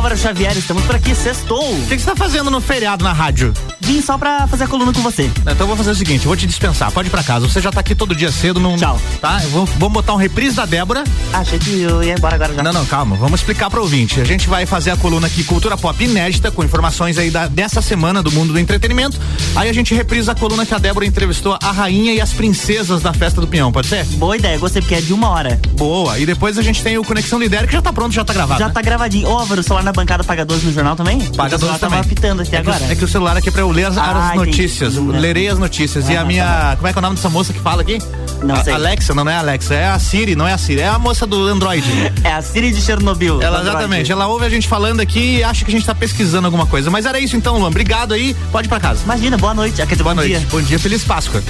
Álvaro Xavier, estamos por aqui, sextou. O que, você tá fazendo no feriado na rádio? Vim só pra fazer a coluna com você. Então eu vou fazer o seguinte, eu vou te dispensar, pode ir pra casa. Você já tá aqui todo dia cedo, não. Tchau. Tá? Vou- Vamos botar um reprise da Débora. Achei que eu ia embora agora já. Não, não, calma. Vamos explicar para o ouvinte. A gente vai fazer a coluna aqui Cultura Pop inédita, com informações aí da, dessa semana do mundo do entretenimento. Aí a gente reprisa a coluna que a Débora entrevistou a rainha e as princesas da festa do Pinhão, pode ser? Boa ideia, gostei, porque é de uma hora. Boa. E depois a gente tem o Conexão Lidera, que já tá pronto, já tá gravado. Já né? tá gravadinho. Ô, Álvaro, o celular na bancada paga 12 no jornal também? Paga o celular 12 também. tava apitando aqui é que, agora. o- é que o celular aqui é pra eu ler as, Ah, as entendi. notícias. Bem. Lerei as notícias. e Ah, a tá minha. Como é que é o nome dessa moça que fala aqui? Não A- sei. Alexa, não, é Alexa, é a Siri, não é a Siri, é a moça do Android. É a Siri de Chernobyl. Ela, exatamente, ela ouve a gente falando aqui e acha que a gente tá pesquisando alguma coisa. Mas era isso então, Luan. Obrigado aí, pode ir pra casa. Imagina, boa noite. Ah, Quer dizer, Boa noite. dia. Bom dia, feliz Páscoa.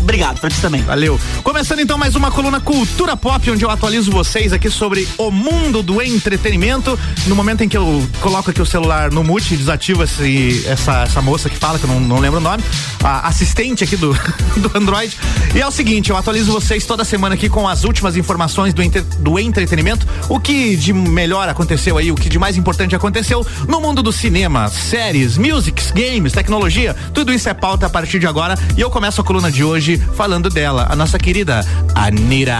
Obrigado, pra ti também. Valeu. Começando então mais uma coluna Cultura Pop, onde eu atualizo vocês aqui sobre o mundo do entretenimento. No momento em que eu coloco aqui o celular no mute, desativo esse, essa, essa moça que fala, que eu não, não lembro o nome, a assistente aqui do, do Android. E é o seguinte, eu atualizo vocês toda semana aqui com as últimas informações do, entre- do entretenimento, o que de melhor aconteceu aí, o que de mais importante aconteceu no mundo do cinema, séries, musics, games, tecnologia, tudo isso é pauta a partir de agora. E eu começo a coluna de hoje falando dela, a nossa querida Anira.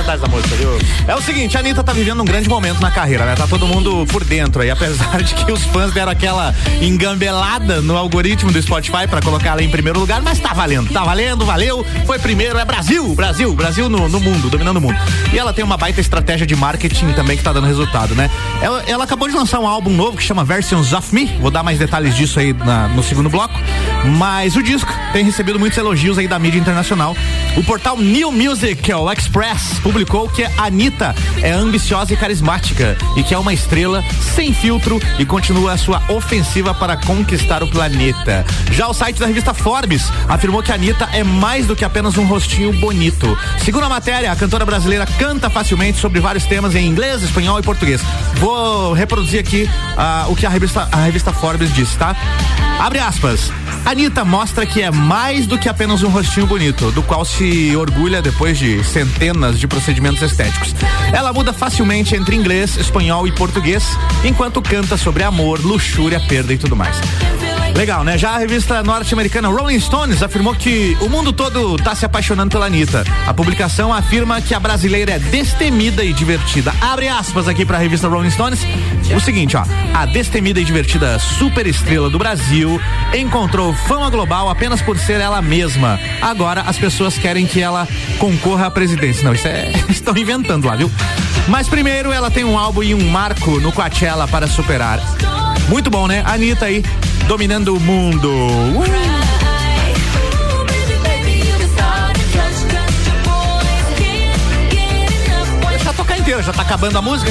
Cantar essa música, viu? É o seguinte, a Anitta tá vivendo um grande momento na carreira, né? Tá todo mundo por dentro aí, apesar de que os fãs deram aquela engambelada no algoritmo do Spotify pra colocar ela em primeiro lugar, mas tá valendo, tá valendo, valeu, foi primeiro, é Brasil, Brasil, Brasil no, no mundo, dominando o mundo. E ela tem uma baita estratégia de marketing também que tá dando resultado, né? Ela, ela acabou de lançar um álbum novo que chama Versions of Me, vou dar mais detalhes disso aí na- no segundo bloco, mas o disco tem recebido muitos elogios aí da mídia internacional. O portal New Music, que é Express, publicou que a Anitta é ambiciosa e carismática e que é uma estrela sem filtro e continua a sua ofensiva para conquistar o planeta. Já o site da revista Forbes afirmou que a Anitta é mais do que apenas um rostinho bonito. Segundo a matéria, a cantora brasileira canta facilmente sobre vários temas em inglês, espanhol e português. Vou reproduzir aqui ah, o que a revista, a revista Forbes disse, tá? Abre aspas. Anitta mostra que é mais do que apenas um rostinho bonito, do qual se orgulha depois de centenas de procedimentos estéticos. Ela muda facilmente entre inglês, espanhol e português, enquanto canta sobre amor, luxúria, perda e tudo mais. Legal, né? Já a revista norte-americana Rolling Stones afirmou que o mundo todo tá se apaixonando pela Anitta. A publicação afirma que a brasileira é destemida e divertida. Abre aspas aqui pra revista Rolling Stones. O seguinte, ó. A destemida e divertida super estrela do Brasil encontrou fama global apenas por ser ela mesma. Agora as pessoas querem que ela concorra à presidência. Não, isso é. Estão inventando lá, viu? Mas primeiro ela tem um álbum e um marco no Coachella para superar. Muito bom, né? Anitta aí, dominando o mundo. Uh! Já tá acabando a música.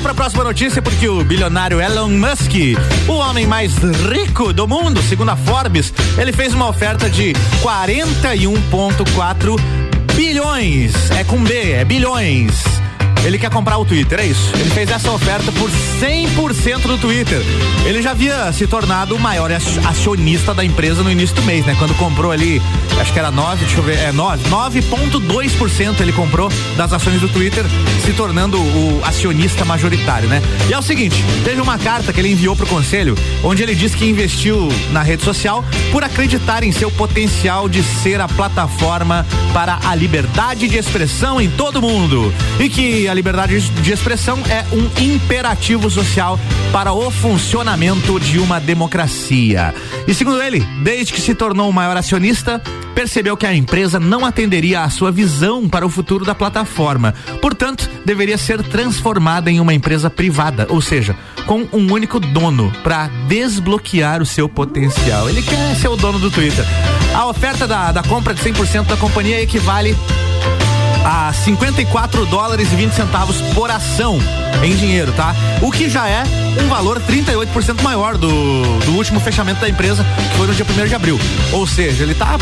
Bora pra próxima notícia, porque o bilionário Elon Musk, o homem mais rico do mundo, segundo a Forbes, ele fez uma oferta de 41,4 bilhões. É com B, é bilhões. Ele quer comprar o Twitter, é isso. Ele fez essa oferta por 100% do Twitter. Ele já havia se tornado o maior ac- acionista da empresa no início do mês, né? Quando comprou ali, acho que era 9, deixa eu ver, é 9, 9,2% ele comprou das ações do Twitter, se tornando o acionista majoritário, né? E é o seguinte, teve uma carta que ele enviou pro conselho, onde ele diz que investiu na rede social por acreditar em seu potencial de ser a plataforma para a liberdade de expressão em todo mundo e que a liberdade de expressão é um imperativo social para o funcionamento de uma democracia. E segundo ele, desde que se tornou o maior acionista, percebeu que a empresa não atenderia à sua visão para o futuro da plataforma. Portanto, deveria ser transformada em uma empresa privada, ou seja, com um único dono para desbloquear o seu potencial. Ele quer ser o dono do Twitter. A oferta da, da compra de 100% da companhia equivale a 54 dólares e 20 centavos por ação em dinheiro, tá? O que já é um valor 38% maior do, do último fechamento da empresa, que foi no dia 1 de abril. Ou seja, ele tá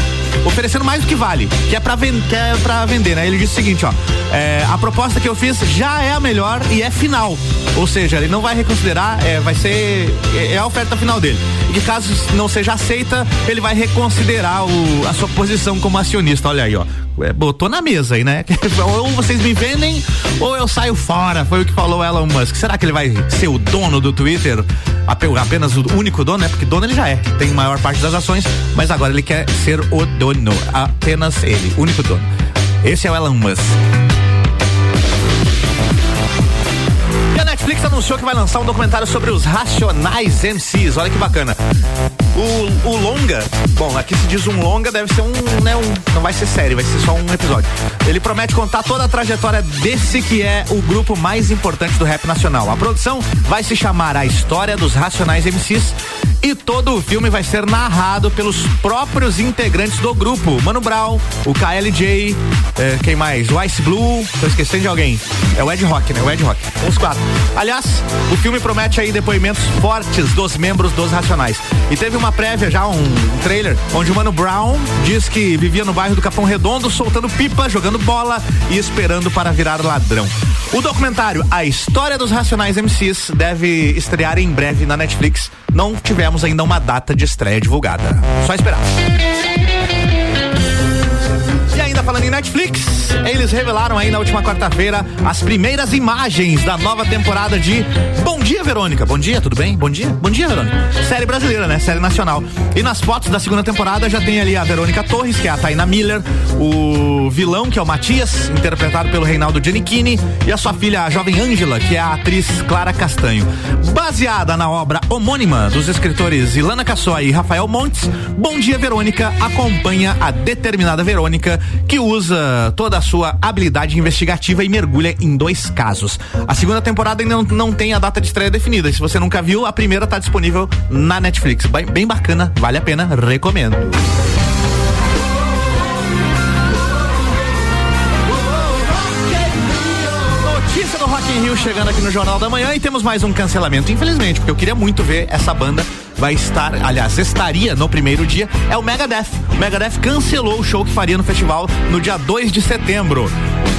oferecendo mais do que vale, que é pra, ven é vender, né? Ele disse o seguinte, ó, é, a proposta que eu fiz já é a melhor e é final. Ou seja, ele não vai reconsiderar, é, vai ser, é, é a oferta final dele. E que caso não seja aceita, ele vai reconsiderar o, a sua posição como acionista. Olha aí, ó. É, botou na mesa aí, né? ou vocês me vendem ou eu saio fora. Foi o que falou Elon Musk. Será que ele vai ser o dono do Twitter? Ape- Apenas o único dono, né? Porque dono ele já é. Tem maior parte das ações, mas agora ele quer ser o dono. Apenas ele, único dono. Esse é o Elon Musk. Anunciou que vai lançar um documentário sobre os Racionais MCs. Olha que bacana. O, o longa, bom, aqui se diz um longa, deve ser um, né, um, não vai ser série, vai ser só um episódio. Ele promete contar toda a trajetória desse que é o grupo mais importante do rap nacional. A produção vai se chamar A História dos Racionais MCs e todo o filme vai ser narrado pelos próprios integrantes do grupo. Mano Brown, o KLJ, eh, quem mais? O Ice Blue, tô esquecendo de alguém. É o Ed Rock, né? O Ed Rock. Os quatro. Aliás, o filme promete aí depoimentos fortes dos membros dos Racionais. E teve uma prévia já, um, um trailer, onde o Mano Brown diz que vivia no bairro do Capão Redondo, soltando pipa, jogando bola e esperando para virar ladrão. O documentário A História dos Racionais MCs deve estrear em breve na Netflix. Não tivemos ainda uma data de estreia divulgada. Só esperar. Falando em Netflix, eles revelaram aí na última quarta-feira as primeiras imagens da nova temporada de Bom Dia Verônica. Bom dia, tudo bem? Bom dia? Bom dia, Verônica. Série brasileira, né? Série nacional. E nas fotos da segunda temporada já tem ali a Verônica Torres, que é a Taina Miller, o vilão, que é o Matias, interpretado pelo Reinaldo Giannichini, e a sua filha, a jovem Ângela, que é a atriz Clara Castanho. Baseada na obra homônima dos escritores Ilana Cassoi e Rafael Montes, Bom Dia Verônica acompanha a determinada Verônica, que usa toda a sua habilidade investigativa e mergulha em dois casos. A segunda temporada ainda não, não tem a data de estreia definida. Se você nunca viu, a primeira está disponível na Netflix. Bem, bem bacana, vale a pena, recomendo. Notícia do Rock in Rio chegando aqui no Jornal da Manhã e temos mais um cancelamento, infelizmente, porque eu queria muito ver essa banda vai estar, aliás, estaria no primeiro dia, é o Megadeth. O Megadeth cancelou o show que faria no festival no dia 2 de setembro.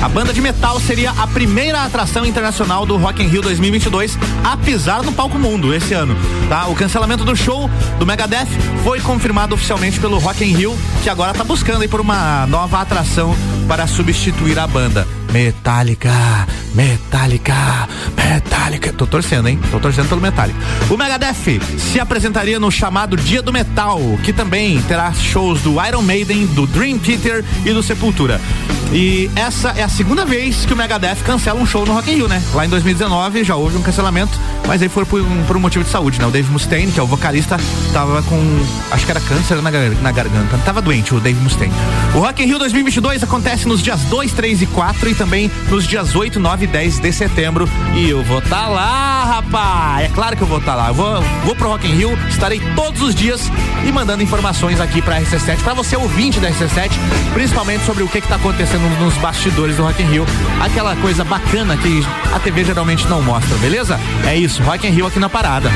A banda de metal seria a primeira atração internacional do Rock in Rio 2022 a pisar no palco mundo esse ano. Tá? O cancelamento do show do Megadeth foi confirmado oficialmente pelo Rock in Rio, que agora está buscando aí por uma nova atração para substituir a banda. Metallica, Metallica, Metallica. Tô torcendo, hein? Tô torcendo pelo Metallica. O Megadeth se apresentaria no chamado Dia do Metal, que também terá shows do Iron Maiden, do Dream Theater e do Sepultura. E essa é a segunda vez que o Megadeth cancela um show no Rock in Rio, né? Lá em 2019 já houve um cancelamento, mas aí foi por um, por um motivo de saúde, né? O Dave Mustaine, que é o vocalista, tava com, acho que era câncer na, gar- na garganta. Tava doente o Dave Mustaine. O Rock in Rio 2022 acontece nos dias 2, 3 e 4 e também nos dias 8, 9 e 10 de setembro. E eu vou estar lá, rapaz! É claro que eu vou estar lá. Eu vou, vou pro Rock in Rio, estarei todos os dias e mandando informações aqui pra RC7, pra você ouvinte da RC7, principalmente sobre o que que tá acontecendo nos bastidores do Rock in Rio. Aquela coisa bacana que a TV geralmente não mostra, beleza? É isso, Rock in Rio aqui na parada.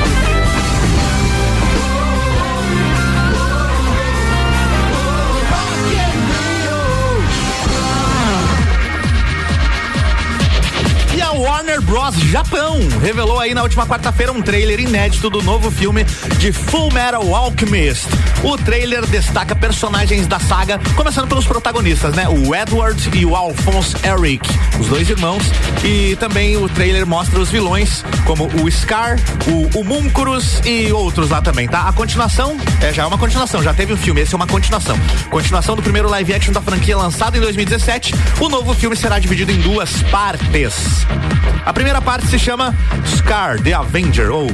Warner Bros. Japão revelou aí na última quarta-feira um trailer inédito do novo filme de Full Metal Alchemist. O trailer destaca personagens da saga, começando pelos protagonistas, né? O Edward e o Alphonse Eric, os dois irmãos. E também o trailer mostra os vilões, como o Scar, o Homunculus e outros lá também, tá? A continuação, é, já é uma continuação, já teve um filme, esse é uma continuação. Continuação do primeiro live action da franquia lançado em 2017. O novo filme será dividido em duas partes. A primeira parte se chama Scar, The Avenger, ou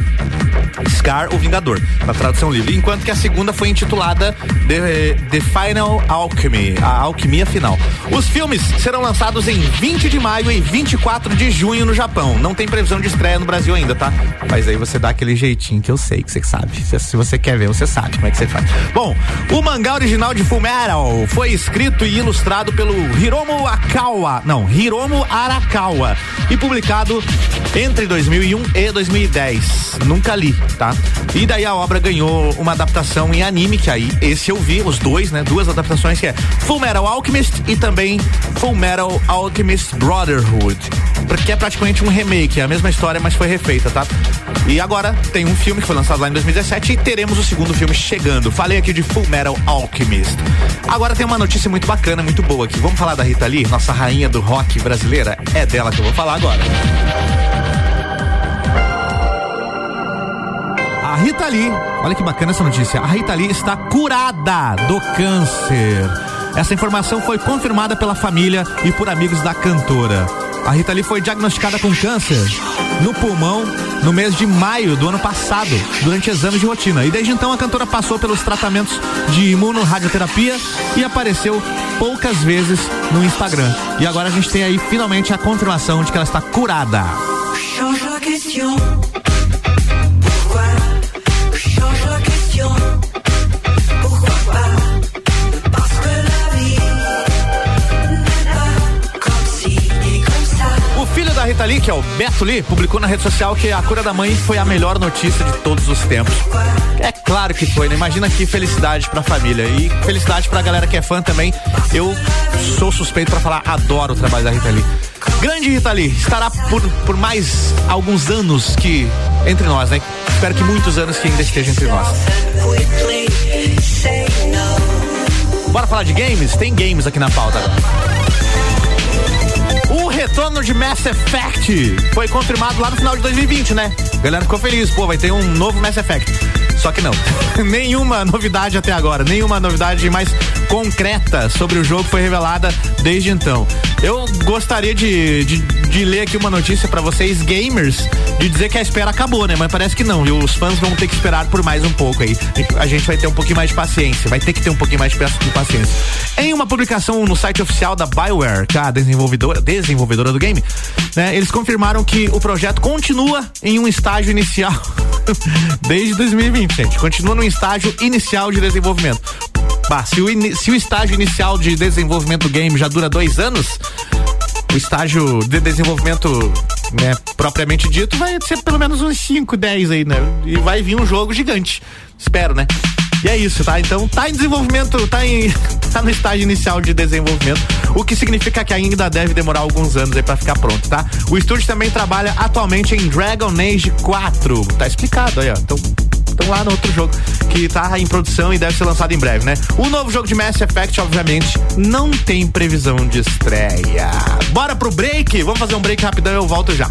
Scar, o Vingador, na tradução livre. Enquanto que a segunda foi intitulada The, The Final Alchemy, a Alquimia Final. Os filmes serão lançados em 20 de maio e 24 de junho no Japão. Não tem previsão de estreia no Brasil ainda, tá? Mas aí você dá aquele jeitinho que eu sei que você sabe. Se, você quer ver, você sabe como é que você faz. Bom, o mangá original de Fullmetal foi escrito e ilustrado pelo Hiromu Akawa, não, Hiromu Arakawa e publicado entre 2001 e 2010. Nunca li, tá? E daí a obra ganhou uma adaptação em anime, que aí esse eu vi, os dois, né? Duas adaptações que é Full Metal Alchemist e também Full Metal Alchemist Brotherhood. Porque é praticamente um remake, é a mesma história, mas foi refeita, tá? E agora tem um filme que foi lançado lá em 2017 e teremos o segundo filme chegando. Falei aqui de Full Metal Alchemist. Agora tem uma notícia muito bacana, muito boa aqui. Vamos falar da Rita Lee, nossa rainha do rock brasileira? É dela que eu vou falar agora. Rita Lee, olha que bacana essa notícia. A Rita Lee está curada do câncer. Essa informação foi confirmada pela família e por amigos da cantora. A Rita Lee foi diagnosticada com câncer no pulmão no mês de maio do ano passado, durante exames de rotina. E desde então a cantora passou pelos tratamentos de imunorradioterapia e apareceu poucas vezes no Instagram. E agora a gente tem aí finalmente a confirmação de que ela está curada. Que é o Beto Lee, publicou na rede social que a cura da mãe foi a melhor notícia de todos os tempos. É claro que foi, né? Imagina que felicidade pra família e felicidade pra galera que é fã também. Eu sou suspeito pra falar, adoro o trabalho da Rita Lee. Grande Rita Lee, estará por, por mais alguns anos que entre nós, né? Espero que muitos anos que ainda esteja entre nós. Bora falar de games? Tem games aqui na pauta. Retorno de Mass Effect foi confirmado lá no final de 2020, né? A galera ficou feliz, pô, vai ter um novo Mass Effect. Só que não. nenhuma novidade até agora, nenhuma novidade mais concreta sobre o jogo foi revelada desde então. Eu gostaria de, de, de ler aqui uma notícia pra vocês, gamers, de dizer que a espera acabou, né? Mas parece que não, viu? Os fãs vão ter que esperar por mais um pouco aí. A gente vai ter um pouquinho mais de paciência, vai ter que ter um pouquinho mais de paciência. Em uma publicação no site oficial da BioWare, que é a desenvolvedora, desenvolvedora do game, né? Eles confirmaram que o projeto continua em um estágio inicial desde 2020, gente. Continua no estágio inicial de desenvolvimento. Bah, se, o ini- se o estágio inicial de desenvolvimento do game já dura dois anos, o estágio de desenvolvimento, né, propriamente dito, vai ser pelo menos uns 5, 10 aí, né? E vai vir um jogo gigante. Espero, né? E é isso, tá? Então tá em desenvolvimento, tá em tá no estágio inicial de desenvolvimento, o que significa que ainda deve demorar alguns anos aí pra ficar pronto, tá? O estúdio também trabalha atualmente em Dragon Age 4. Tá explicado aí, ó. Então estão lá no outro jogo que tá em produção e deve ser lançado em breve, né? O novo jogo de Mass Effect, obviamente, não tem previsão de estreia. Bora pro break? Vamos fazer um break rapidão eu volto já.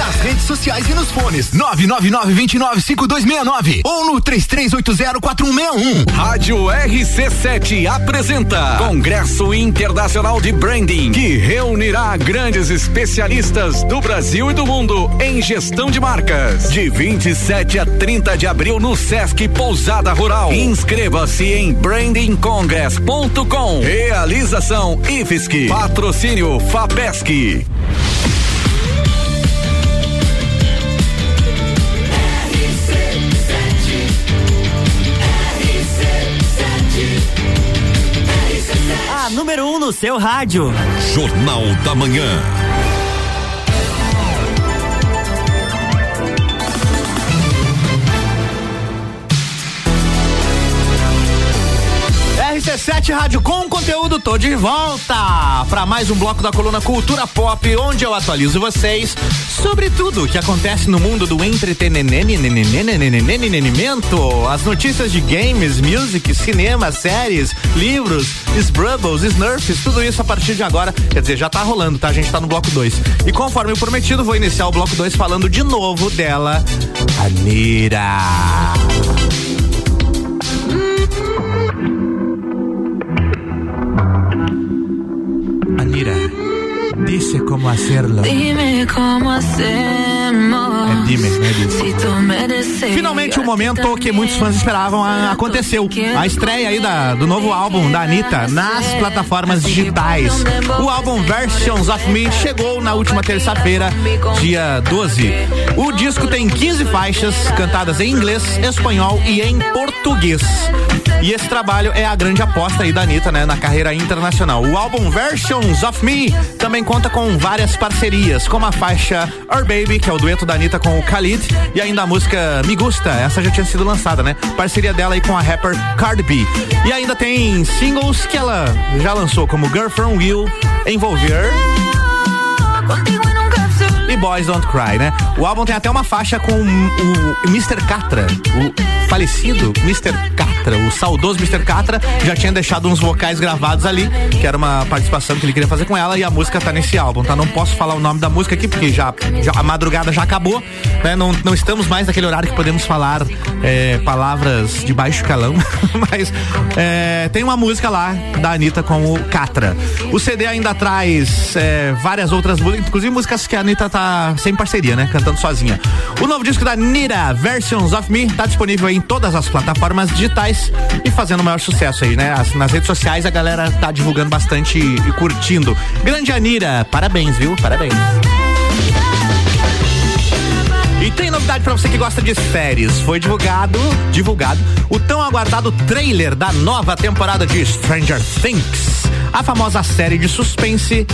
Nas redes sociais e nos fones. 999-295269 ou no 33804161. Rádio RC7 apresenta Congresso Internacional de Branding, que reunirá grandes especialistas do Brasil e do mundo em gestão de marcas. De 27 a 30 de abril no Sesc Pousada Rural. Inscreva-se em brandingcongress.com. Realização IFSC. Patrocínio FAPESC. Número 1 um no seu rádio. Jornal da Manhã. RC7 Rádio com conteúdo, tô de volta para mais um bloco da coluna Cultura Pop, onde eu atualizo vocês sobre tudo que acontece no mundo do entretenimento, as notícias de games, music, cinema, séries, livros, Sbrubbles, Snurfs, tudo isso a partir de agora, quer dizer, já tá rolando, tá? A gente tá no bloco 2. E conforme prometido, vou iniciar o bloco 2 falando de novo dela. Anira, dice cómo hacerlo. Dime cómo hacemos. É dime, não é disso. Si tú me deseas, Finalmente o momento que muitos fãs esperavam a- aconteceu. A estreia aí da- do novo álbum da Anitta nas plataformas digitais. O álbum Versions of Me chegou na última terça-feira, dia 12. O disco tem 15 faixas cantadas em inglês, espanhol e em português. E esse trabalho é a grande aposta aí da Anitta, né, na carreira internacional. O álbum Versions of Me também conta com várias parcerias, como a faixa Our Baby, que é o dueto da Anitta com o Khalid, e ainda a música Me Gusta, essa já tinha sido lançada, né? Parceria dela aí com a rapper Cardi B. E ainda tem singles que ela já lançou, como Girl From Will, Envolver e Boys Don't Cry, né? O álbum tem até uma faixa com o, Mr. Catra, o falecido Mr. Catra, o saudoso Mr. Catra, já tinha deixado uns vocais gravados ali, que era uma participação que ele queria fazer com ela, e a música tá nesse álbum, tá? Não posso falar o nome da música aqui, porque já, já a madrugada já acabou, né? Não, não estamos mais naquele horário que podemos falar é, palavras de baixo calão, mas é, tem uma música lá da Anitta com o Catra. O CD ainda traz é, várias outras músicas, inclusive músicas que a Anitta tá sem parceria, né? Cantando sozinha. O novo disco da Anitta, Versions of Me, tá disponível em todas as plataformas digitais e fazendo o maior sucesso aí, né? As- nas redes sociais a galera tá divulgando bastante e, e curtindo. Grande Anira, parabéns, viu? Parabéns. E tem novidade pra você que gosta de séries. Foi divulgado, divulgado o tão aguardado trailer da nova temporada de Stranger Things. A famosa série de suspense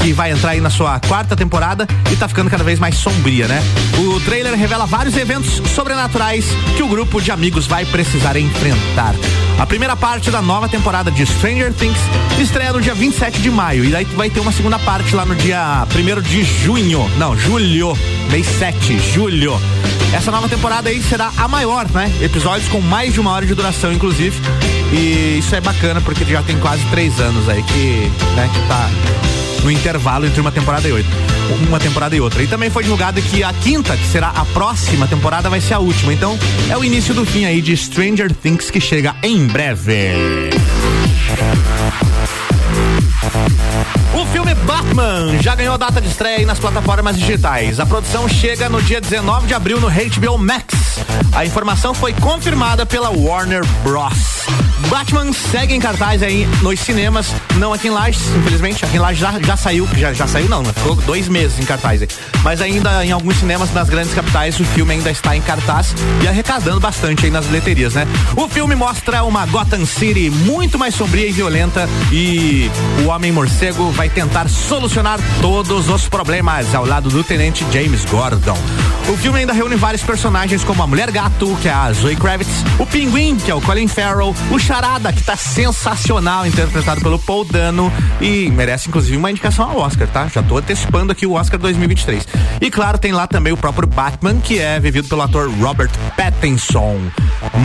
que vai entrar aí na sua quarta temporada e tá ficando cada vez mais sombria, né? O trailer revela vários eventos sobrenaturais que o grupo de amigos vai precisar enfrentar. A primeira parte da nova temporada de Stranger Things estreia no dia 27 de maio e daí vai ter uma segunda parte lá no dia 1 de junho. Não, julho, mês 7, julho. Essa nova temporada aí será a maior, né? Episódios com mais de uma hora de duração, inclusive. E isso é bacana porque já tem quase três anos aí que, né, que tá no intervalo entre uma temporada e outra. Uma temporada e outra. E também foi divulgado que a quinta, que será a próxima temporada, vai ser a última. Então, é o início do fim aí de Stranger Things que chega em breve. O filme Batman já ganhou data de estreia nas plataformas digitais. A produção chega no dia 19 de abril no HBO Max. A informação foi confirmada pela Warner Bros. Batman segue em cartaz aí nos cinemas, não aqui em Lages, infelizmente. Aqui em Lages já, já saiu, já, já saiu não, né? ficou dois meses em cartaz aí. Mas ainda em alguns cinemas nas grandes capitais o filme ainda está em cartaz e arrecadando bastante aí nas bilheterias, né? O filme mostra uma Gotham City muito mais sombria e violenta e o Homem Morcego vai tentar solucionar todos os problemas ao lado do Tenente James Gordon. O filme ainda reúne vários personagens como a Mulher Gato, que é a Zoe Kravitz, o Pinguim, que é o Colin Farrell, o Charada, que tá sensacional, interpretado pelo Paul Dano e merece inclusive uma indicação ao Oscar, tá? Já tô antecipando aqui o Oscar 2023. E claro, tem lá também o próprio Batman, que é vivido pelo ator Robert Pattinson.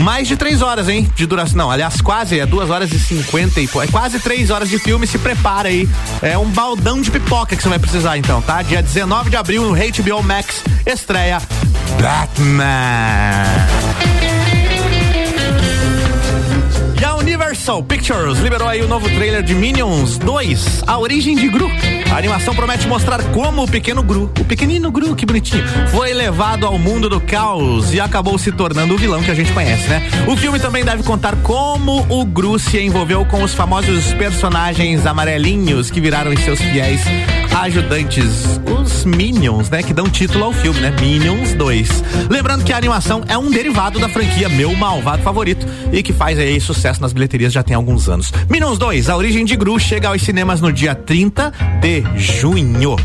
Mais de três horas, hein? De duração. Não, aliás, quase, é duas horas e cinquenta e é quase três horas de filme, se prepara aí. É um baldão de pipoca que você vai precisar então, tá? Dia 19 de abril no HBO Max estreia Batman. E a Universal Pictures liberou aí o novo trailer de Minions 2, A Origem de Gru. A animação promete mostrar como o pequeno Gru, o pequenino Gru, que bonitinho, foi levado ao mundo do caos e acabou se tornando o vilão que a gente conhece, né? O filme também deve contar como o Gru se envolveu com os famosos personagens amarelinhos que viraram seus fiéis ajudantes, os Minions, né? Que dão título ao filme, né? Minions 2. Lembrando que a animação é um derivado da franquia Meu Malvado Favorito e que faz aí sucesso nas bilheterias já tem alguns anos. Minions 2, a origem de Gru, chega aos cinemas no dia 30 de junho.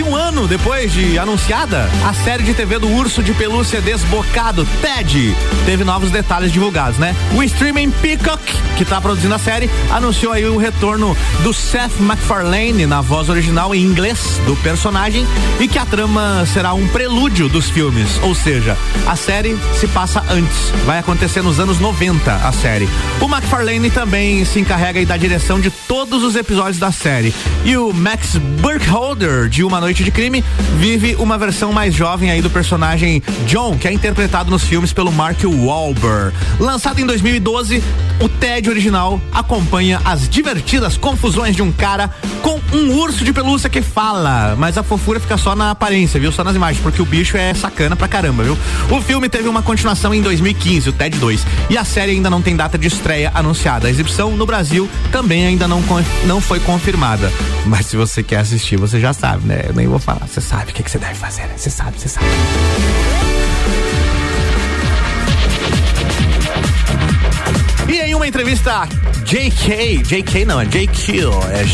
Quase um ano depois de anunciada, a série de TV do urso de pelúcia desbocado, Ted, teve novos detalhes divulgados, né? O streaming Peacock, que tá produzindo a série, anunciou aí o retorno do Seth MacFarlane na voz original em inglês do personagem e que a trama será um prelúdio dos filmes, ou seja, a série se passa antes, vai acontecer nos anos 90 a série. O MacFarlane também se encarrega da direção de todos os episódios da série. E o Max Burkholder, de Uma Noite de Crime, vive uma versão mais jovem aí do personagem John, que é interpretado nos filmes pelo Mark Wahlberg. Lançado em 2012, o TED original acompanha as divertidas confusões de um cara com um urso de pelúcia que fala, mas a fofura fica só na aparência, viu? Só nas imagens, porque o bicho é sacana pra caramba, viu? O filme teve uma continuação em 2015, o TED 2, e a série ainda não tem data de estreia anunciada. A exibição no Brasil também ainda não, não foi confirmada. Mas se você quer assistir, você já sabe, né? Eu vou falar. Você sabe o que que você deve fazer, né? Você sabe, você sabe. E em uma entrevista, JK, JK não, é JQ, é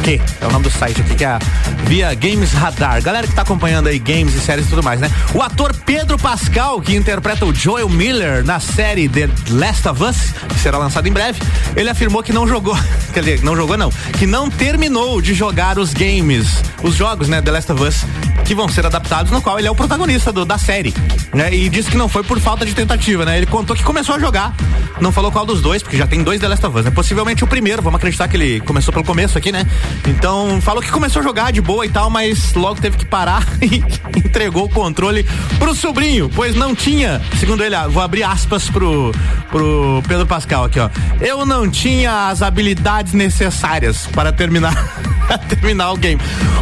GQ, é o nome do site aqui, que é a, via Games Radar. Galera que tá acompanhando aí games e séries e tudo mais, né? O ator Pedro Pascal, que interpreta o Joel Miller na série The Last of Us, que será lançada em breve, ele afirmou que não jogou, quer dizer, não jogou não, que não terminou de jogar os games, os jogos, né, The Last of Us, que vão ser adaptados, no qual ele é o protagonista do- da série, né? E disse que não foi por falta de tentativa, né? Ele contou que começou a jogar, não falou qual dos dois, porque já tem dois The Last of Us, né? Possivelmente o primeiro, vamos acreditar que ele começou pelo começo aqui, né? Então, falou que começou a jogar de boa e tal, mas logo teve que parar e entregou o controle pro sobrinho, pois não tinha, segundo ele, ah, vou abrir aspas pro, pro Pedro Pascal aqui, ó. Eu não tinha as habilidades necessárias para terminar terminar o game.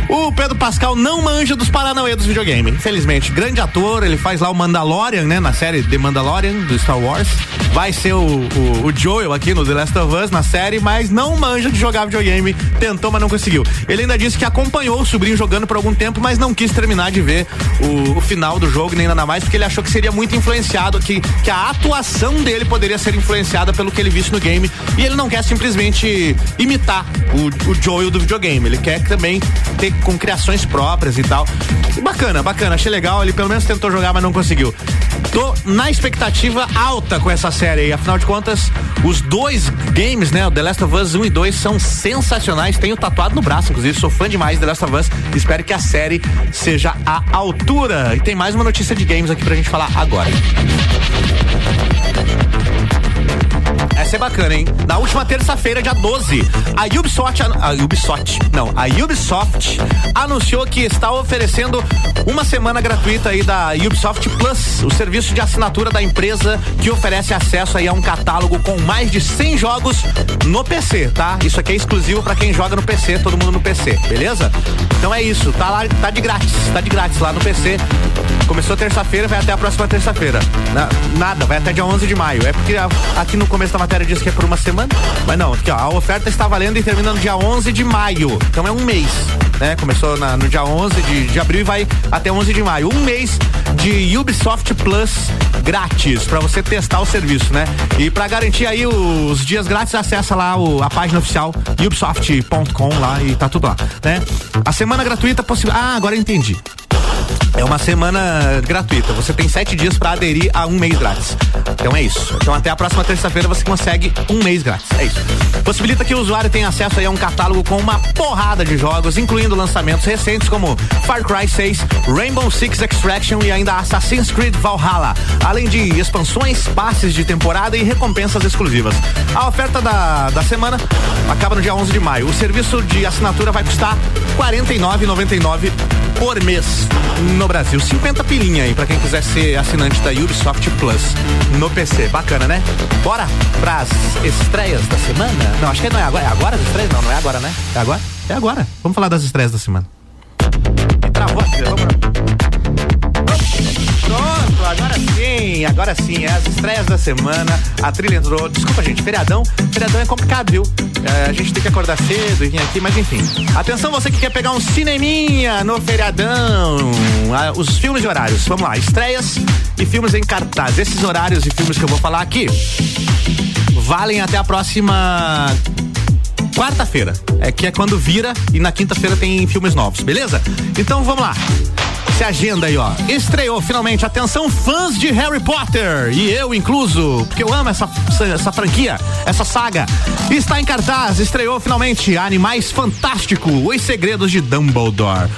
O Pedro Pascal não manja dos paranauê dos videogames, infelizmente. Grande ator, ele faz lá o Mandalorian, né? Na série The Mandalorian, do Star Wars. Vai ser o, o, o Joel aqui no The Last of Us, na série, mas não manja de jogar videogame. Tentou, mas não conseguiu. Ele ainda disse que acompanhou o sobrinho jogando por algum tempo, mas não quis terminar de ver o, o final do jogo, nem nada mais, porque ele achou que seria muito influenciado, que, que a atuação dele poderia ser influenciada pelo que ele visse no game. E ele não quer simplesmente imitar o, o Joel do videogame. Ele quer também ter com criações próprias e tal. E bacana, bacana. Achei legal. Ele pelo menos tentou jogar, mas não conseguiu. Tô na expectativa alta com essa série aí. Afinal de contas, os dois games, né? O The Last of Us 1 e 2 são sensacionais. Tenho tatuado no braço, inclusive. Sou fã demais de The Last of Us. Espero que a série seja à altura. E tem mais uma notícia de games aqui pra gente falar agora. É bacana, hein? Na última terça-feira, dia 12, a Ubisoft, a Ubisoft, não, a Ubisoft anunciou que está oferecendo uma semana gratuita aí da Ubisoft Plus, o serviço de assinatura da empresa que oferece acesso aí a um catálogo com mais de 100 jogos no PC, tá? Isso aqui é exclusivo para quem joga no PC, todo mundo no PC, beleza? Então é isso, tá lá, tá de grátis, tá de grátis lá no PC Começou terça-feira, vai até a próxima terça-feira. Na- Nada, vai até dia 11 de maio. É porque aqui no começo da matéria diz que é por uma semana, mas não, aqui ó, a oferta está valendo e termina no dia 11 de maio. Então é um mês, né? Começou na- no dia 11 de, de abril e vai até 11 de maio. Um mês de Ubisoft Plus grátis para você testar o serviço, né? E para garantir aí os dias grátis, acessa lá o- a página oficial ubisoft.com lá e tá tudo lá, né? A semana gratuita possível. Ah, agora entendi. É uma semana gratuita. Você tem sete dias para aderir a um mês grátis. Então é isso. Então até a próxima terça-feira você consegue um mês grátis. É isso. Possibilita que o usuário tenha acesso a um catálogo com uma porrada de jogos, incluindo lançamentos recentes como Far Cry 6, Rainbow Six Extraction e ainda Assassin's Creed Valhalla, além de expansões, passes de temporada e recompensas exclusivas. A oferta da, da semana acaba no dia 11 de maio. O serviço de assinatura vai custar R$ 49,99 por mês no Brasil. 50 pilinha aí pra quem quiser ser assinante da Ubisoft Plus no PC. Bacana, né? Bora pras estreias da semana? Não, acho que não é agora. É agora as estreias? Não, não é agora, né? É agora? É agora. Vamos falar das estreias da semana. E travou aqui, vamos lá. Pronto, agora sim, agora sim, é as estreias da semana, a trilha entrou, desculpa gente, feriadão, feriadão é complicado, viu? É, a gente tem que acordar cedo e vir aqui, mas enfim. Atenção você que quer pegar um cineminha no feriadão, Ah, os filmes e horários, vamos lá, estreias e filmes em cartaz, esses horários e filmes que eu vou falar aqui valem até a próxima quarta-feira. É que é quando vira e na quinta-feira tem filmes novos, beleza? Então vamos lá. Se agenda aí, ó. Estreou finalmente, atenção, fãs de Harry Potter. E eu incluso, porque eu amo essa, essa, essa franquia, essa saga. Está em cartaz, estreou finalmente Animais Fantástico, Os Segredos de Dumbledore.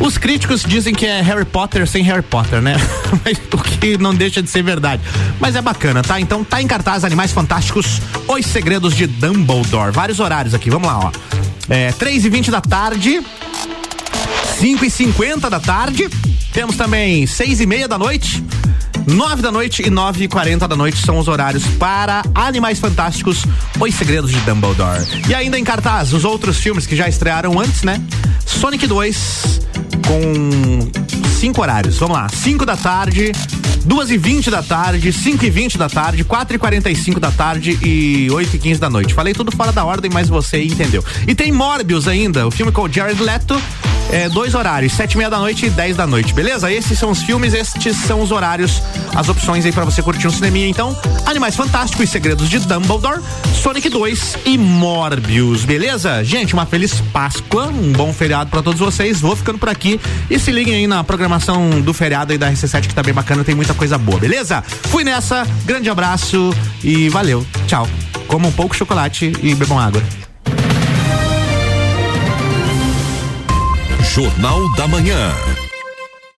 Os críticos dizem que é Harry Potter sem Harry Potter, né? Mas o que não deixa de ser verdade. Mas é bacana, tá? Então tá em cartaz Animais Fantásticos, Os Segredos de Dumbledore. Vários horários aqui, vamos lá, ó. É, 3 e 20 da tarde, 5 e 50 da tarde. Temos também 6 e meia da noite. 9 da noite e 9 e 40 da noite são os horários para Animais Fantásticos, Os Segredos de Dumbledore. E ainda em cartaz, os outros filmes que já estrearam antes, né? Sonic 2 com cinco horários. Vamos lá, 5 da tarde, 2 e 20 da tarde, 5 e 20 da tarde, 4 e 45 da tarde e 8 e 15 da noite. Falei tudo fora da ordem, mas você entendeu. E tem Morbius ainda, o filme com o Jared Leto. É, dois horários, sete e meia da noite e 10 da noite, beleza? Esses são os filmes, estes são os horários, as opções aí pra você curtir um cineminha. Então, Animais Fantásticos Segredos de Dumbledore, Sonic 2 e Morbius, beleza? Gente, uma feliz Páscoa, um bom feriado pra todos vocês. Vou ficando por aqui e se liguem aí na programação do feriado aí da RC7 que tá bem bacana, tem muita coisa boa, beleza? Fui nessa, grande abraço e valeu. Tchau. Comam um pouco de chocolate e bebam água. Jornal da Manhã.